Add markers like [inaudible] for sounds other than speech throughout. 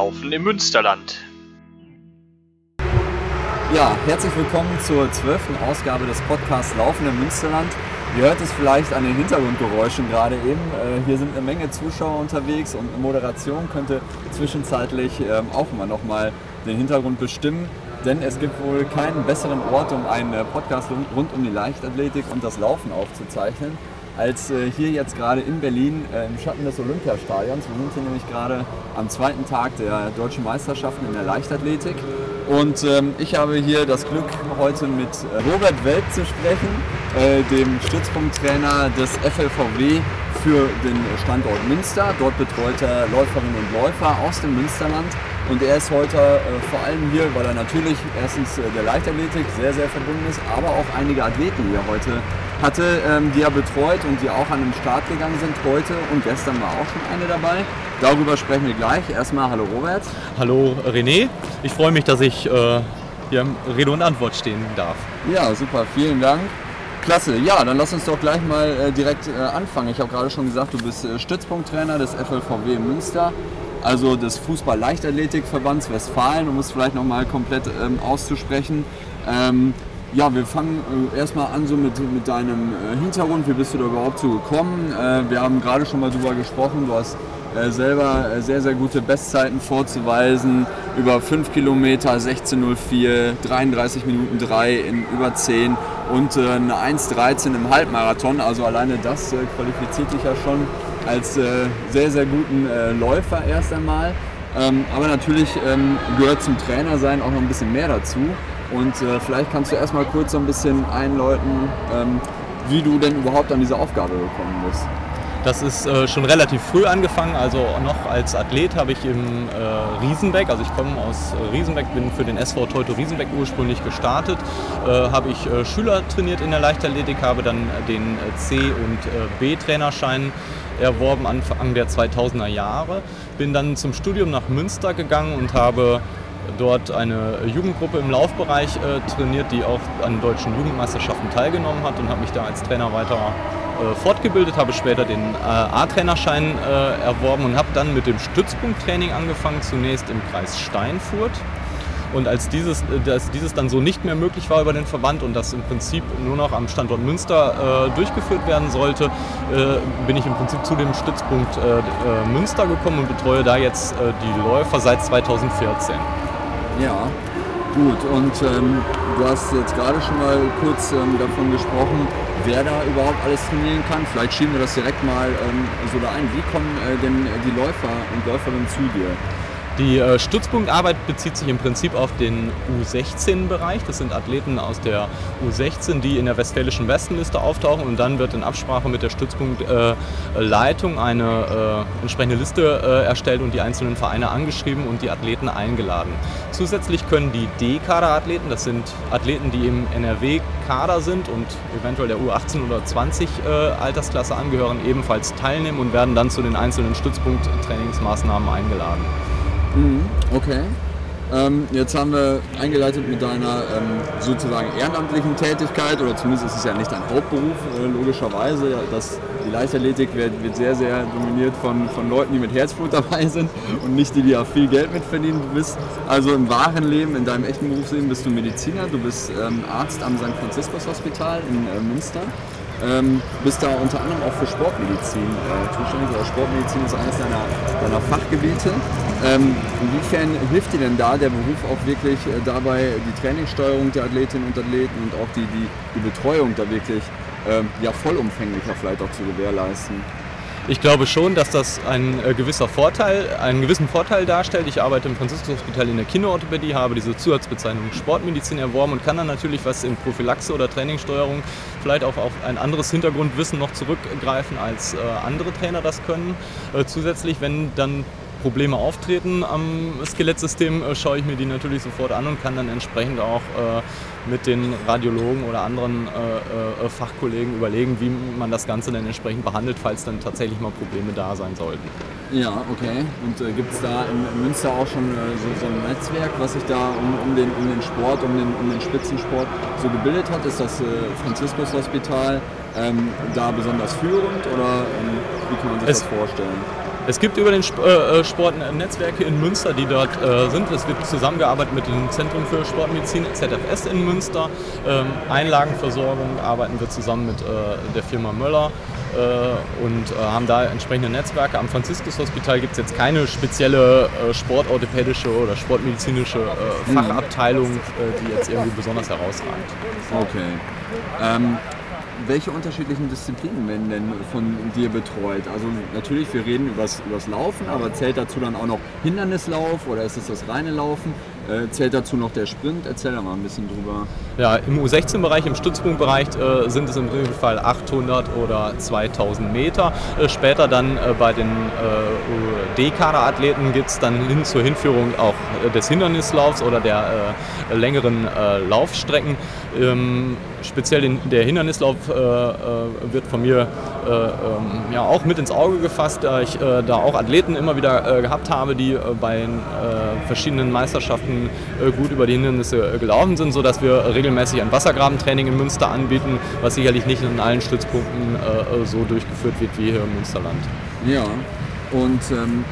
Laufen im Münsterland. Ja, herzlich willkommen zur zwölften Ausgabe des Podcasts Laufen im Münsterland. Ihr hört es vielleicht an den Hintergrundgeräuschen gerade eben. Äh, hier sind eine Menge Zuschauer unterwegs und Moderation könnte zwischenzeitlich ähm, auch mal den Hintergrund bestimmen. Denn es gibt wohl keinen besseren Ort, um einen äh, Podcast rund um die Leichtathletik und das Laufen aufzuzeichnen, als äh, hier jetzt gerade in Berlin äh, im Schatten des Olympiastadions. Wir sind hier nämlich gerade am zweiten Tag der deutschen Meisterschaften in der Leichtathletik. Und ähm, ich habe hier das Glück, heute mit Robert Welp zu sprechen, äh, dem Stützpunkttrainer des FLVW für den Standort Münster. Dort betreut er Läuferinnen und Läufer aus dem Münsterland. Und er ist heute äh, vor allem hier, weil er natürlich erstens äh, der Leichtathletik sehr, sehr verbunden ist, aber auch einige Athleten, die er heute hatte, ähm, die er betreut und die auch an den Start gegangen sind heute und gestern war auch schon eine dabei. Darüber sprechen wir gleich. Erstmal hallo Robert. Hallo René. Ich freue mich, dass ich äh, hier Rede und Antwort stehen darf. Ja, super. Vielen Dank. Klasse, ja, dann lass uns doch gleich mal äh, direkt äh, anfangen. Ich habe gerade schon gesagt, du bist äh, Stützpunkttrainer des FLVW Münster also des Fußball-Leichtathletikverbands Westfalen, um es vielleicht nochmal komplett ähm, auszusprechen. Ähm, ja, wir fangen äh, erstmal an so mit, mit deinem äh, Hintergrund. Wie bist du da überhaupt so gekommen? Äh, wir haben gerade schon mal drüber gesprochen. Du hast äh, selber äh, sehr, sehr gute Bestzeiten vorzuweisen. Über 5 Kilometer 16.04, 33 Minuten 3 in über 10 und äh, eine 1.13 im Halbmarathon. Also alleine das qualifiziert dich ja schon als sehr, sehr guten Läufer erst einmal. Ähm, aber natürlich ähm, gehört zum Trainer sein auch noch ein bisschen mehr dazu. Und äh, vielleicht kannst du erstmal kurz so ein bisschen einläuten, ähm, wie du denn überhaupt an diese Aufgabe gekommen bist. Das ist äh, schon relativ früh angefangen, also noch als Athlet habe ich im äh, Riesenbeck, also ich komme aus äh, Riesenbeck, bin für den SV Teuto Riesenbeck ursprünglich gestartet, äh, habe ich äh, Schüler trainiert in der Leichtathletik, habe dann den äh, C- und B-Trainerschein erworben Anfang der 2000er Jahre, bin dann zum Studium nach Münster gegangen und habe dort eine Jugendgruppe im Laufbereich trainiert, die auch an deutschen Jugendmeisterschaften teilgenommen hat und habe mich da als Trainer weiter äh, fortgebildet, habe später den äh, A-Trainerschein äh, erworben und habe dann mit dem Stützpunkttraining angefangen, zunächst im Kreis Steinfurt. Und als dieses, als dieses dann so nicht mehr möglich war über den Verband und das im Prinzip nur noch am Standort Münster äh, durchgeführt werden sollte, äh, bin ich im Prinzip zu dem Stützpunkt äh, Münster gekommen und betreue da jetzt die Läufer seit 2014. Ja, gut. Und ähm, du hast jetzt gerade schon mal kurz ähm, davon gesprochen, wer da überhaupt alles trainieren kann. Vielleicht schieben wir das direkt mal ähm, so da ein. Wie kommen äh, denn die Läufer und Läuferinnen zu dir? Die äh, Stützpunktarbeit bezieht sich im Prinzip auf den U16-Bereich. Das sind Athleten aus der U16, die in der westfälischen Westenliste auftauchen und dann wird in Absprache mit der Stützpunktleitung äh, eine äh, entsprechende Liste äh, erstellt und die einzelnen Vereine angeschrieben und die Athleten eingeladen. Zusätzlich können die D-Kader-Athleten, das sind Athleten, die im NRW-Kader sind und eventuell der U18 oder 20 äh, Altersklasse angehören, ebenfalls teilnehmen und werden dann zu den einzelnen Stützpunkt-Trainingsmaßnahmen eingeladen. Mhm, okay. Ähm, jetzt haben wir eingeleitet mit deiner ähm, sozusagen ehrenamtlichen Tätigkeit, oder zumindest ist es ja nicht dein Hauptberuf, äh, logischerweise. Das, die Leichtathletik wird, wird, sehr, sehr dominiert von, von Leuten, die mit Herzblut [laughs] dabei sind und nicht die, die ja viel Geld mitverdienen. Du bist also im wahren Leben, in deinem echten Berufsleben bist du Mediziner, du bist ähm, Arzt am St. Franziskus Hospital in äh, Münster. Ähm, bist da unter anderem auch für Sportmedizin äh, zuständig, oder Sportmedizin ist eines deiner, deiner Fachgebiete. Ähm, inwiefern hilft dir denn da der Beruf auch wirklich äh, dabei, die Trainingssteuerung der Athletinnen und Athleten und auch die, die, die Betreuung da wirklich ähm, ja, vollumfänglicher vielleicht auch zu gewährleisten? Ich glaube schon, dass das ein äh, gewisser Vorteil, einen gewissen Vorteil darstellt. Ich arbeite im Franziskus-Hospital in der Kinderorthopädie, habe diese Zusatzbezeichnung Sportmedizin erworben und kann dann natürlich was in Prophylaxe oder Trainingssteuerung vielleicht auch auf ein anderes Hintergrundwissen noch zurückgreifen, als äh, andere Trainer das können. Äh, zusätzlich, wenn dann Probleme auftreten am Skelettsystem, äh, schaue ich mir die natürlich sofort an und kann dann entsprechend auch äh, mit den Radiologen oder anderen äh, äh, Fachkollegen überlegen, wie man das Ganze dann entsprechend behandelt, falls dann tatsächlich mal Probleme da sein sollten. Ja, okay. Und äh, gibt es da in Münster auch schon äh, so, so, ein Netzwerk, was sich da um, um, den, um den Sport, um den, um den Spitzensport so gebildet hat? Ist das Franziskus Hospital ähm, da besonders führend oder ähm, wie kann man sich es, das vorstellen? Es gibt über den äh, Sport Netzwerke in Münster, die dort sind. Es wird zusammengearbeitet mit dem Zentrum für Sportmedizin ZFS in Münster. Ähm, Einlagenversorgung arbeiten wir zusammen mit der Firma Möller und haben da entsprechende Netzwerke. Am Franziskus-Hospital gibt es jetzt keine spezielle sportorthopädische oder sportmedizinische mhm. Fachabteilung, die jetzt irgendwie besonders herausragt. Okay. Ähm, welche unterschiedlichen Disziplinen werden denn von dir betreut? Also natürlich, wir reden übers, übers Laufen, aber zählt dazu dann auch noch Hindernislauf oder ist es das reine Laufen? Äh, zählt dazu noch der Sprint? Erzähl da mal ein bisschen drüber. Ja, im U16-Bereich, im Stützpunktbereich äh, sind es im Regelfall 800 oder 2000 Meter. Äh, später dann äh, bei den äh, D-Kader-Athleten gibt es dann hin zur Hinführung auch äh, des Hindernislaufs oder der längeren Laufstrecken. Ähm, speziell den, der Hindernislauf wird von mir ähm, ja, auch mit ins Auge gefasst, da ich da auch Athleten immer wieder gehabt habe, die bei verschiedenen Meisterschaften äh, gut über die Hindernisse äh, gelaufen sind, sodass wir regelmäßig ein Wassergrabentraining in Münster anbieten, was sicherlich nicht in allen Stützpunkten äh, so durchgeführt wird wie hier im Münsterland. Ja, und ähm,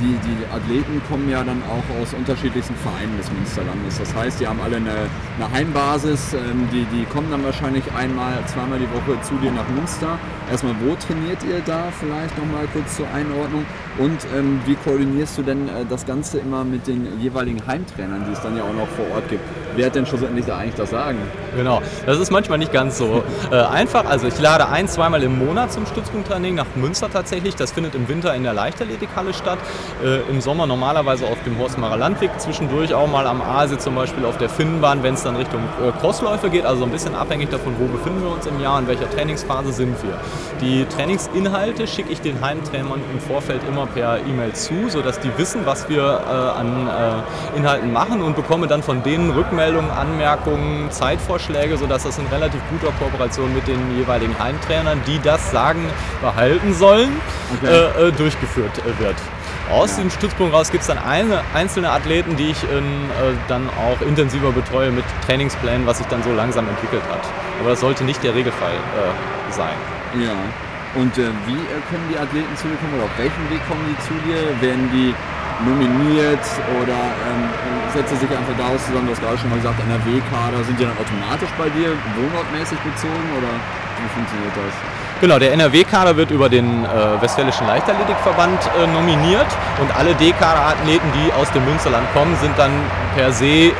die, die Athleten kommen ja dann auch aus unterschiedlichsten Vereinen des Münsterlandes. Das heißt, die haben alle eine, eine Heimbasis, ähm, die, die kommen dann wahrscheinlich einmal, zweimal die Woche zu dir nach Münster. Erstmal, wo trainiert ihr da vielleicht nochmal kurz zur Einordnung? Und ähm, wie koordinierst du denn äh, das Ganze immer mit den jeweiligen Heimtrainern, die es dann ja auch noch vor Ort gibt? Wer hat denn schlussendlich da eigentlich das Sagen? Genau, das ist manchmal nicht ganz so äh, einfach. Also ich lade ein, zweimal im Monat zum Stützpunkttraining nach Münster tatsächlich. Das findet im Winter in der Leichtathletikhalle statt. Äh, Im Sommer normalerweise auf dem Horstmarer Landweg. Zwischendurch auch mal am Aase zum Beispiel auf der Finnbahn, wenn es dann Richtung äh, Crossläufe geht. Also ein bisschen abhängig davon, wo befinden wir uns im Jahr, in welcher Trainingsphase sind wir. Die Trainingsinhalte schicke ich den Heimtrainern im Vorfeld immer per E-Mail zu, sodass die wissen, was wir äh, an äh, Inhalten machen und bekomme dann von denen Rückmeldungen, Anmerkungen, Zeitvorschläge, sodass das in relativ guter Kooperation mit den jeweiligen Heimtrainern, die das Sagen behalten sollen, okay. äh, äh durchgeführt wird. Aus ja. dem Stützpunkt raus gibt es dann eine, einzelne Athleten, die ich in, äh, dann auch intensiver betreue mit Trainingsplänen, was sich dann so langsam entwickelt hat. Aber das sollte nicht der Regelfall äh, sein. Ja. Und äh, wie äh, können die Athleten zu dir kommen oder auf welchem Weg kommen die zu dir? Werden die nominiert oder ähm, setzt sich einfach daraus zusammen, du hast gerade schon mal gesagt, NRW-Kader, sind die dann automatisch bei dir wohnortmäßig bezogen oder wie funktioniert das? Genau, der NRW-Kader wird über den äh, Westfälischen Leichtathletikverband äh, nominiert und alle D-Kader-Athleten, die aus dem Münsterland kommen, sind dann per se, äh,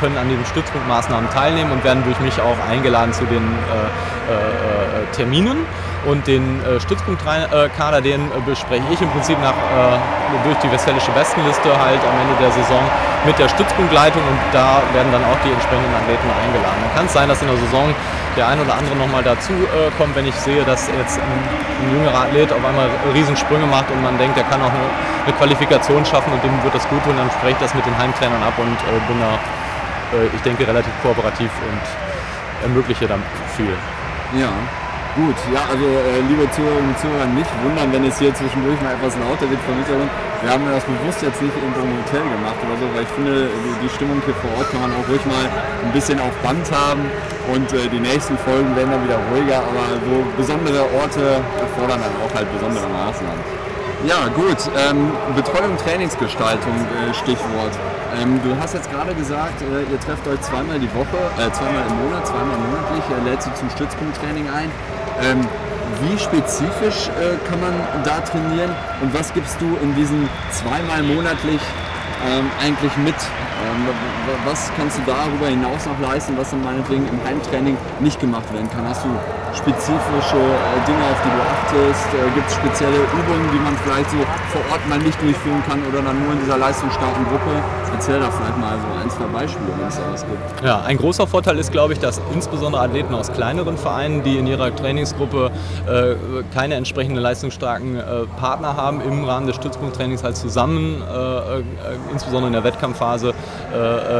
können an den Stützpunktmaßnahmen teilnehmen und werden durch mich auch eingeladen zu den äh, äh, äh, Terminen. Und den äh, Stützpunktkader, den äh, bespreche ich im Prinzip nach, äh, durch die westfälische Bestenliste halt am Ende der Saison mit der Stützpunktleitung und da werden dann auch die entsprechenden Athleten eingeladen. Kann es sein, dass in der Saison der ein oder andere nochmal dazu äh, kommt, wenn ich sehe, dass jetzt ein, ein, jüngerer Athlet auf einmal Riesensprünge macht und man denkt, er kann auch eine, eine Qualifikation schaffen und dem wird das gut tun, dann spreche ich das mit den Heimtrainern ab und bin da, ich denke, relativ kooperativ und ermögliche dann viel. Ja, Gut, ja, also äh, liebe Zuhörerinnen und Zuhörer, nicht wundern, wenn es hier zwischendurch mal etwas lauter wird vom Hintergrund. Wir haben das bewusst jetzt nicht irgendwo im Hotel gemacht oder so, weil ich finde, die Stimmung hier vor Ort kann man auch ruhig mal ein bisschen auf Band haben und äh, die nächsten Folgen werden dann wieder ruhiger, aber so besondere Orte erfordern dann auch halt besondere Maßnahmen. Ja, gut. Ähm, Betreuung, Trainingsgestaltung, äh, Stichwort. Ähm, du hast jetzt gerade gesagt, äh, ihr trefft euch zweimal die Woche, äh, zweimal im Monat, zweimal monatlich, äh, lädst du zum Stützpunkttraining ein. Ähm, wie spezifisch äh, kann man da trainieren und was gibst du in diesen zweimal monatlich ähm, eigentlich mit? Ähm, was kannst du darüber hinaus noch leisten, was dann meinetwegen im Heimtraining nicht gemacht werden kann? Hast du spezifische äh, Dinge, auf die du achtest? Äh, Gibt es spezielle Übungen, die man vielleicht so vor Ort mal nicht durchführen kann oder dann nur in dieser leistungsstarken Gruppe? Erzähl da vielleicht mal so ein, zwei Beispiele, wenn es da was gibt. Ja, ein großer Vorteil ist, glaube ich, dass insbesondere Athleten aus kleineren Vereinen, die in ihrer Trainingsgruppe äh, keine entsprechenden leistungsstarken äh, Partner haben, im Rahmen des Stützpunkttrainings halt zusammen, äh, äh, insbesondere in der Wettkampfphase,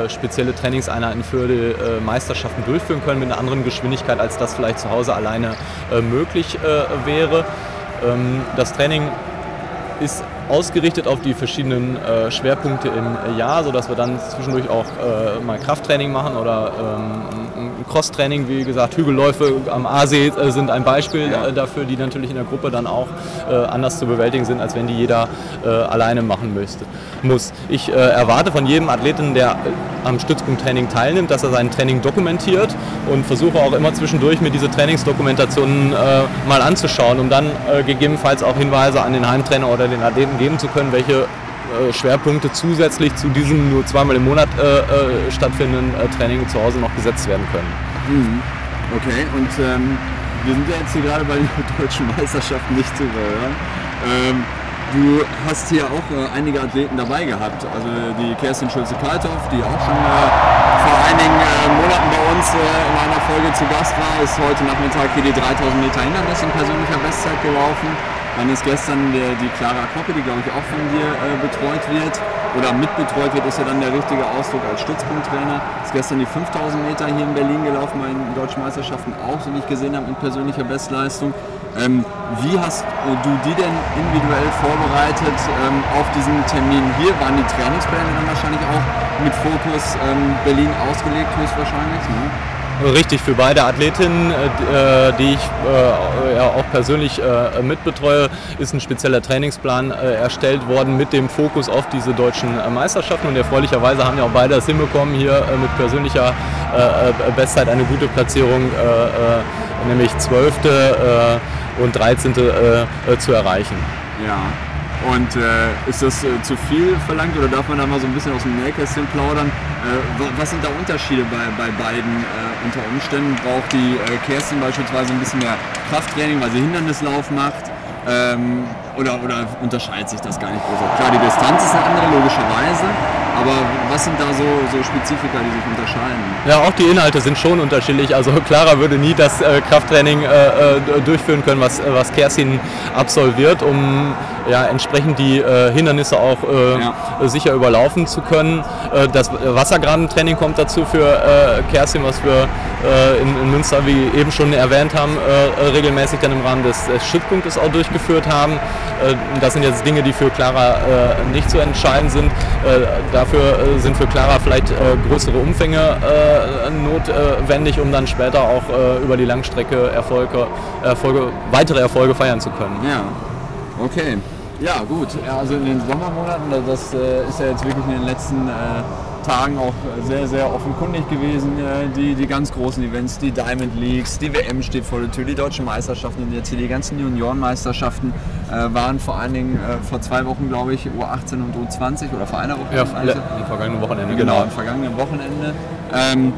spezielle Trainingseinheiten für die Meisterschaften durchführen können mit einer anderen Geschwindigkeit, als das vielleicht zu Hause alleine möglich wäre. Ähm, das Training ist ausgerichtet auf die verschiedenen äh, Schwerpunkte im Jahr, sodass wir dann zwischendurch auch äh, mal Krafttraining machen oder ähm, Cross-Training, wie gesagt, Hügelläufe am Aasee äh, sind ein Beispiel ja. dafür, die natürlich in der Gruppe dann auch anders zu bewältigen sind, als wenn die jeder alleine machen müsste, muss. Ich erwarte von jedem Athleten, der am Stützpunkttraining teilnimmt, dass er sein Training dokumentiert und versuche auch immer zwischendurch mir diese Trainingsdokumentationen mal anzuschauen, um dann gegebenenfalls auch Hinweise an den Heimtrainer oder den Athleten geben zu können, welche äh, Schwerpunkte zusätzlich zu diesem nur zweimal im Monat äh, äh, stattfindenden äh, Training zu Hause noch gesetzt werden können. Mhm. Okay, und ähm, wir sind ja jetzt hier gerade bei den [laughs] deutschen Meisterschaften nicht zu überhören. Ähm, du hast hier auch einige Athleten dabei gehabt. Also die Kerstin Schulze-Kalthoff, die auch schon vor einigen Monaten bei uns in einer Folge zu Gast war, ist heute Nachmittag hier die 3000 Meter Hindernis in persönlicher Bestzeit gelaufen. Dann ist gestern der, die Clara Koppe, die glaube ich auch von dir äh, betreut wird oder mitbetreut wird, ist ja dann der richtige Ausdruck als Stützpunkttrainer. Ist gestern die 5000 Meter hier in Berlin gelaufen bei den deutschen Meisterschaften auch, so wie ich gesehen habe, mit persönlicher Bestleistung. Ähm, wie hast äh, du die denn individuell vorbereitet ähm, auf diesen Termin hier? Waren die Trainingspläne dann wahrscheinlich auch mit Fokus ähm, Berlin ausgelegt, höchstwahrscheinlich? Ne? Richtig, für beide Athletinnen, äh, die ich äh, ja auch persönlich äh, mitbetreue, ist ein spezieller Trainingsplan erstellt worden mit dem Fokus auf diese deutschen Meisterschaften. Und erfreulicherweise haben ja auch beide das hinbekommen, hier mit persönlicher Bestzeit eine gute Platzierung, nämlich 12. und 13. zu erreichen. Ja. Und äh, ist das äh, zu viel verlangt oder darf man da mal so ein bisschen aus dem Nähkästchen plaudern? Äh, was sind da Unterschiede bei, bei beiden äh, unter Umständen? Braucht die äh, Kerstin beispielsweise ein bisschen mehr Krafttraining, weil sie Hindernislauf macht? Ähm, oder, oder unterscheidet sich das gar nicht groß? Klar, die Distanz ist eine andere, logischerweise. Aber was sind da so, so Spezifika, die sich unterscheiden? Ja, auch die Inhalte sind schon unterschiedlich. Also Clara würde nie das äh, Krafttraining äh, äh durchführen können, was, was Kerstin absolviert, um ja, entsprechend die äh, Hindernisse auch äh, ja. sicher überlaufen zu können. Äh, das Wassergrabentraining kommt dazu für äh, Kerstin, was wir äh, in, in, Münster, wie eben schon erwähnt haben, äh, regelmäßig dann im Rahmen des, des Stützpunktes auch durchgeführt haben. das sind jetzt Dinge, die für Clara nicht zu entscheiden sind. Dafür sind für Clara vielleicht größere Umfänge notwendig, um dann später auch über die Langstrecke Erfolge, Erfolge, weitere Erfolge feiern zu können. Ja, okay. Ja, gut. Also in den Sommermonaten, das äh, ist ja jetzt wirklich in den letzten äh, Tagen auch sehr, sehr offenkundig gewesen. Äh, die, die ganz großen Events, die Diamond Leagues, die WM steht vor der Tür, die deutschen Meisterschaften und jetzt hier die ganzen Juniorenmeisterschaften äh, waren vor allen Dingen äh, vor zwei Wochen, glaube ich, U18 und U20 oder vor einer Woche. Ja, am vergangenen Wochenende. Genau, genau. am vergangenen Wochenende. Ähm,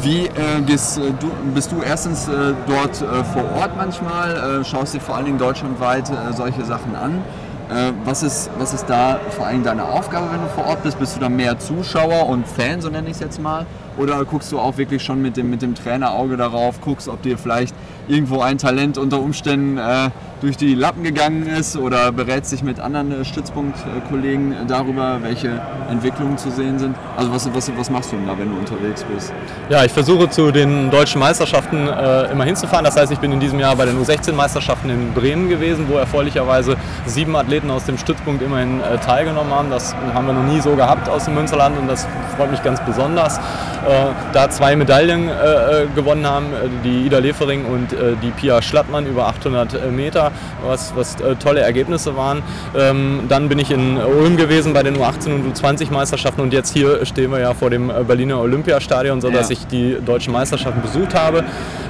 wie äh, bist, äh, du, bist du erstens äh, dort vor Ort manchmal? schaust dir vor allen Dingen deutschlandweit solche Sachen an? Äh, was, ist, was ist da vor allem deine Aufgabe, wenn du vor Ort bist? Bist du da mehr Zuschauer und Fan, so nenne ich es jetzt mal? Oder guckst du auch wirklich schon mit dem, mit dem Trainerauge darauf, guckst, ob dir vielleicht irgendwo ein Talent unter Umständen äh, durch die Lappen gegangen ist oder berätst dich mit anderen äh, Stützpunktkollegen darüber, welche Entwicklungen zu sehen sind? Also was, was, was machst du denn da, wenn du unterwegs bist? Ja, ich versuche zu den deutschen Meisterschaften äh, immer hinzufahren. Das heißt, ich bin in diesem Jahr bei den U16-Meisterschaften in Bremen gewesen, wo erfreulicherweise sieben Athleten aus dem Stützpunkt immerhin äh, teilgenommen haben. Das haben wir noch nie so gehabt aus dem Münsterland und das freut mich ganz besonders. Äh, da zwei Medaillen äh, äh, gewonnen haben, die Ida Lefering und die Pia Schlattmann über 800 Meter, was, was tolle Ergebnisse waren. Ähm, dann bin ich in Ulm gewesen bei den U18 und U20 Meisterschaften und jetzt hier stehen wir ja vor dem Berliner Olympiastadion, sodass ja. ich die deutschen Meisterschaften besucht habe.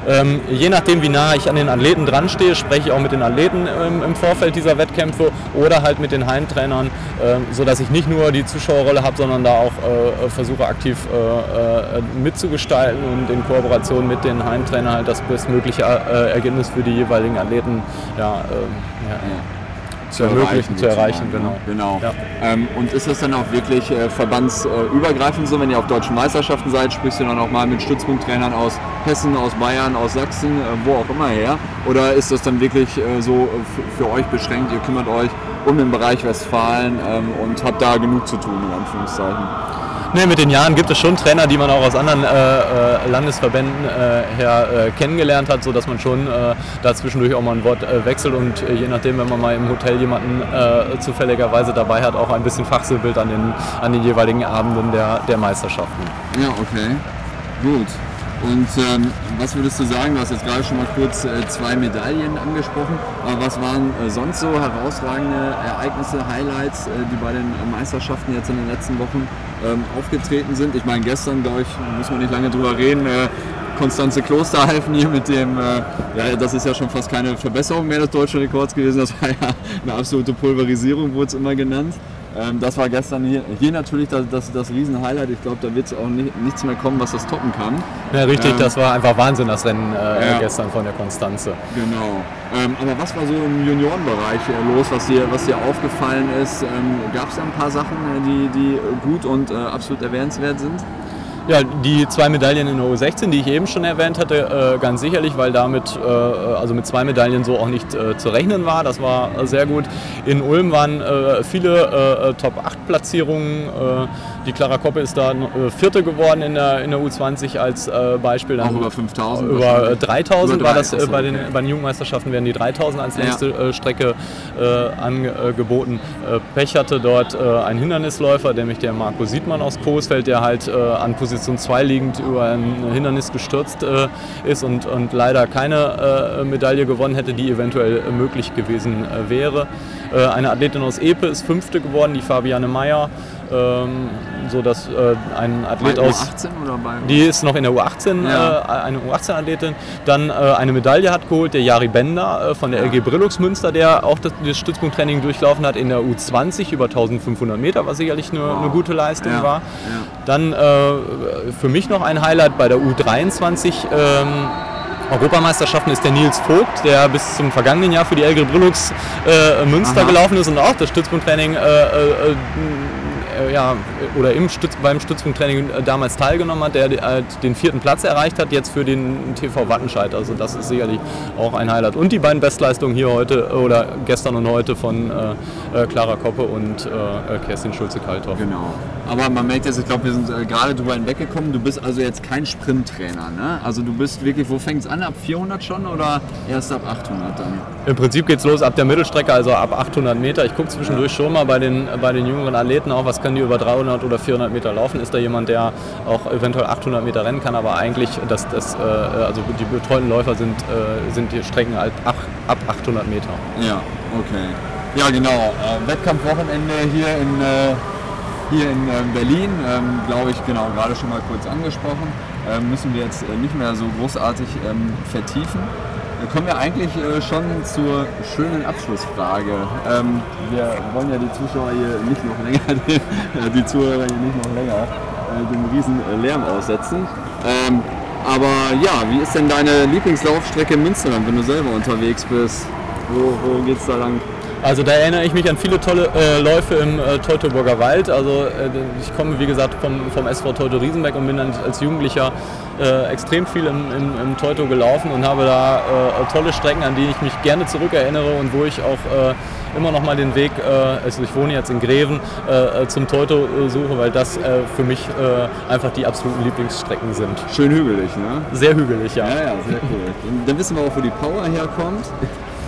Ähm, je nachdem, wie nah ich an den Athleten dran stehe, spreche ich auch mit den Athleten ähm, im Vorfeld dieser Wettkämpfe oder halt mit den Heimtrainern, äh, sodass ich nicht nur die Zuschauerrolle habe, sondern da auch äh, versuche aktiv äh, mitzugestalten und in Kooperation mit den Heimtrainern halt das bestmögliche äh, Ergebnis für die jeweiligen Athleten ja, ähm, ja, zu ermöglichen, zu erreichen. Genau. genau. Ja. Ähm, und ist das dann auch wirklich äh, verbandsübergreifend so, wenn ihr auf deutschen Meisterschaften seid, sprichst du dann auch mal mit Stützpunkttrainern aus Hessen, aus Bayern, aus Sachsen, äh, wo auch immer her? Oder ist das dann wirklich äh, so äh, für euch beschränkt, ihr kümmert euch um den Bereich Westfalen ähm, und habt da genug zu tun, in Anführungszeichen? Nee, mit den Jahren gibt es schon Trainer, die man auch aus anderen äh, äh, Landesverbänden äh, her äh, kennengelernt hat, sodass man schon äh, da zwischendurch auch mal ein Wort äh, wechselt und je nachdem, wenn man mal im Hotel jemanden zufälligerweise dabei hat, auch ein bisschen Fachsimpelt an den, an den jeweiligen Abenden der, der Meisterschaften. Ja, okay. Gut. Und ähm, was würdest du sagen? Du hast jetzt gerade schon mal kurz äh, zwei Medaillen angesprochen. Aber was waren äh, sonst so herausragende Ereignisse, Highlights, äh, die bei den Meisterschaften jetzt in den letzten Wochen ähm, aufgetreten sind? Ich meine, gestern, glaube ich, muss man nicht lange drüber reden. Äh, Konstanze Klosterhalfen hier mit dem, äh, ja, das ist ja schon fast keine Verbesserung mehr des deutschen Rekords gewesen. Das war ja eine absolute Pulverisierung, wurde es immer genannt. Ähm, das war gestern hier, hier natürlich das, das, das Riesen-Highlight. Ich glaube, da wird es auch nicht, nichts mehr kommen, was das toppen kann. Ja, richtig, ähm, das war einfach Wahnsinn, das Rennen äh, ja. gestern von der Konstanze. Genau. Ähm, aber was war so im Juniorenbereich äh, los, was dir, was dir aufgefallen ist? Ähm, Gab es da ein paar Sachen, äh, die, die gut und äh, absolut erwähnenswert sind? Ja, die zwei Medaillen in der U16, die ich eben schon erwähnt hatte, äh, ganz sicherlich, weil damit äh, also mit zwei Medaillen so auch nicht äh, zu rechnen war. Das war sehr gut. In Ulm waren viele äh, Top-8-Platzierungen. Äh, die Clara Koppe ist da Vierte geworden in der, in der U20 als Beispiel. Dann auch über 5000? Über 3000 war das bei, den, bei den Jugendmeisterschaften, werden die 3000 als nächste ja. Strecke angeboten. Pech hatte dort ein Hindernisläufer, nämlich der Marco Siedmann aus Coesfeld, der halt an Position Position 2 liegend über ein Hindernis gestürzt äh, ist und, und leider keine äh, Medaille gewonnen hätte, die eventuell möglich gewesen äh, wäre. Äh, eine Athletin aus Epe ist Fünfte geworden, die Fabiane Meyer. Ähm, so dass äh, ein Athlet bei aus U18 oder bei die ist noch in der U18 ja. äh, eine U18 Athletin dann äh, eine Medaille hat geholt der Jari Bender äh, von der LG Brillux Münster der auch das, das, Stützpunkttraining durchlaufen hat in der U20 über 1500 Meter was sicherlich eine, wow. eine gute Leistung ja. war ja. dann äh, für mich noch ein Highlight bei der U23 ähm, Europameisterschaften ist der Nils Vogt, der bis zum vergangenen Jahr für die LG Brillux äh, Münster Aha. gelaufen ist und auch das Stützpunkttraining äh, äh, äh, ja, oder im Stütz, beim Stützpunkttraining äh, damals teilgenommen hat, der halt den vierten Platz erreicht hat, jetzt für den TV Wattenscheid. Also das ist sicherlich auch ein Highlight. Und die beiden Bestleistungen hier heute oder gestern und heute von äh, äh Clara Koppe und äh, Kerstin Schulze-Kalthoff. Genau. Aber man merkt jetzt, ich glaube, wir sind äh, gerade drüber hinweggekommen. Du bist also jetzt kein Sprinttrainer, ne? Also du bist wirklich, wo fängt es an? Ab 400 schon oder erst ab 800 dann? Im Prinzip geht es los ab der Mittelstrecke, also ab 800 Meter. Ich gucke zwischendurch schon mal bei den, bei den jüngeren Athleten auch, was können die über 300 oder 400 Meter laufen? Ist da jemand, der auch eventuell 800 Meter rennen kann? Aber eigentlich, das, das, äh, also die betreuten Läufer sind, äh, sind die Strecken halt ab, ab 800 Meter. Ja, okay. Ja, genau. Äh, Wettkampfwochenende hier in, äh, hier in ähm, Berlin, ähm, glaube ich, genau, gerade schon mal kurz angesprochen. Ähm, müssen wir jetzt äh, nicht mehr so großartig ähm, vertiefen. Wir kommen ja eigentlich äh, schon zur schönen Abschlussfrage. Ähm, wir wollen ja die Zuschauer hier nicht noch länger, [laughs] die, äh, Zuhörer hier nicht noch länger äh, dem riesen äh, Lärm aussetzen. Ähm, aber ja, wie ist denn deine Lieblingslaufstrecke in Münsterland, wenn du selber unterwegs bist? Wo, wo es da lang? Also da erinnere ich mich an viele tolle äh, Läufe im äh, Teutoburger Wald. Also äh, ich komme wie gesagt vom, vom SV Teuto Riesenberg und bin dann als Jugendlicher äh, extrem viel im, im, im, Teuto gelaufen und habe da äh, tolle Strecken, an die ich mich gerne zurückerinnere und wo ich auch äh, immer noch mal den Weg, also ich wohne jetzt in Greven, zum Teuto suche, weil das für mich einfach die absoluten Lieblingsstrecken sind. Schön hügelig, ne? Sehr hügelig, ja. Ja, ja, sehr cool. Dann wissen wir auch, wo die Power herkommt.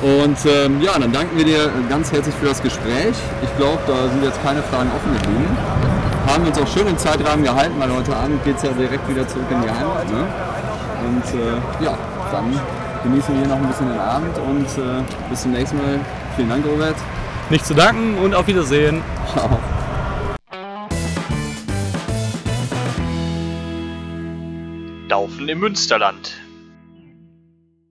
Und ähm, ja, dann danken wir dir ganz herzlich für das Gespräch. Ich glaube, da sind jetzt keine Fragen offen geblieben. Haben uns auch schön im Zeitrahmen gehalten, weil heute Abend geht es ja direkt wieder zurück in die Heimat. Ne? Und äh, ja, dann genießen wir hier noch ein bisschen den Abend und äh, bis zum nächsten Mal. Vielen Dank, Robert. Nicht zu danken und auf Wiedersehen. Ciao. Laufen im Münsterland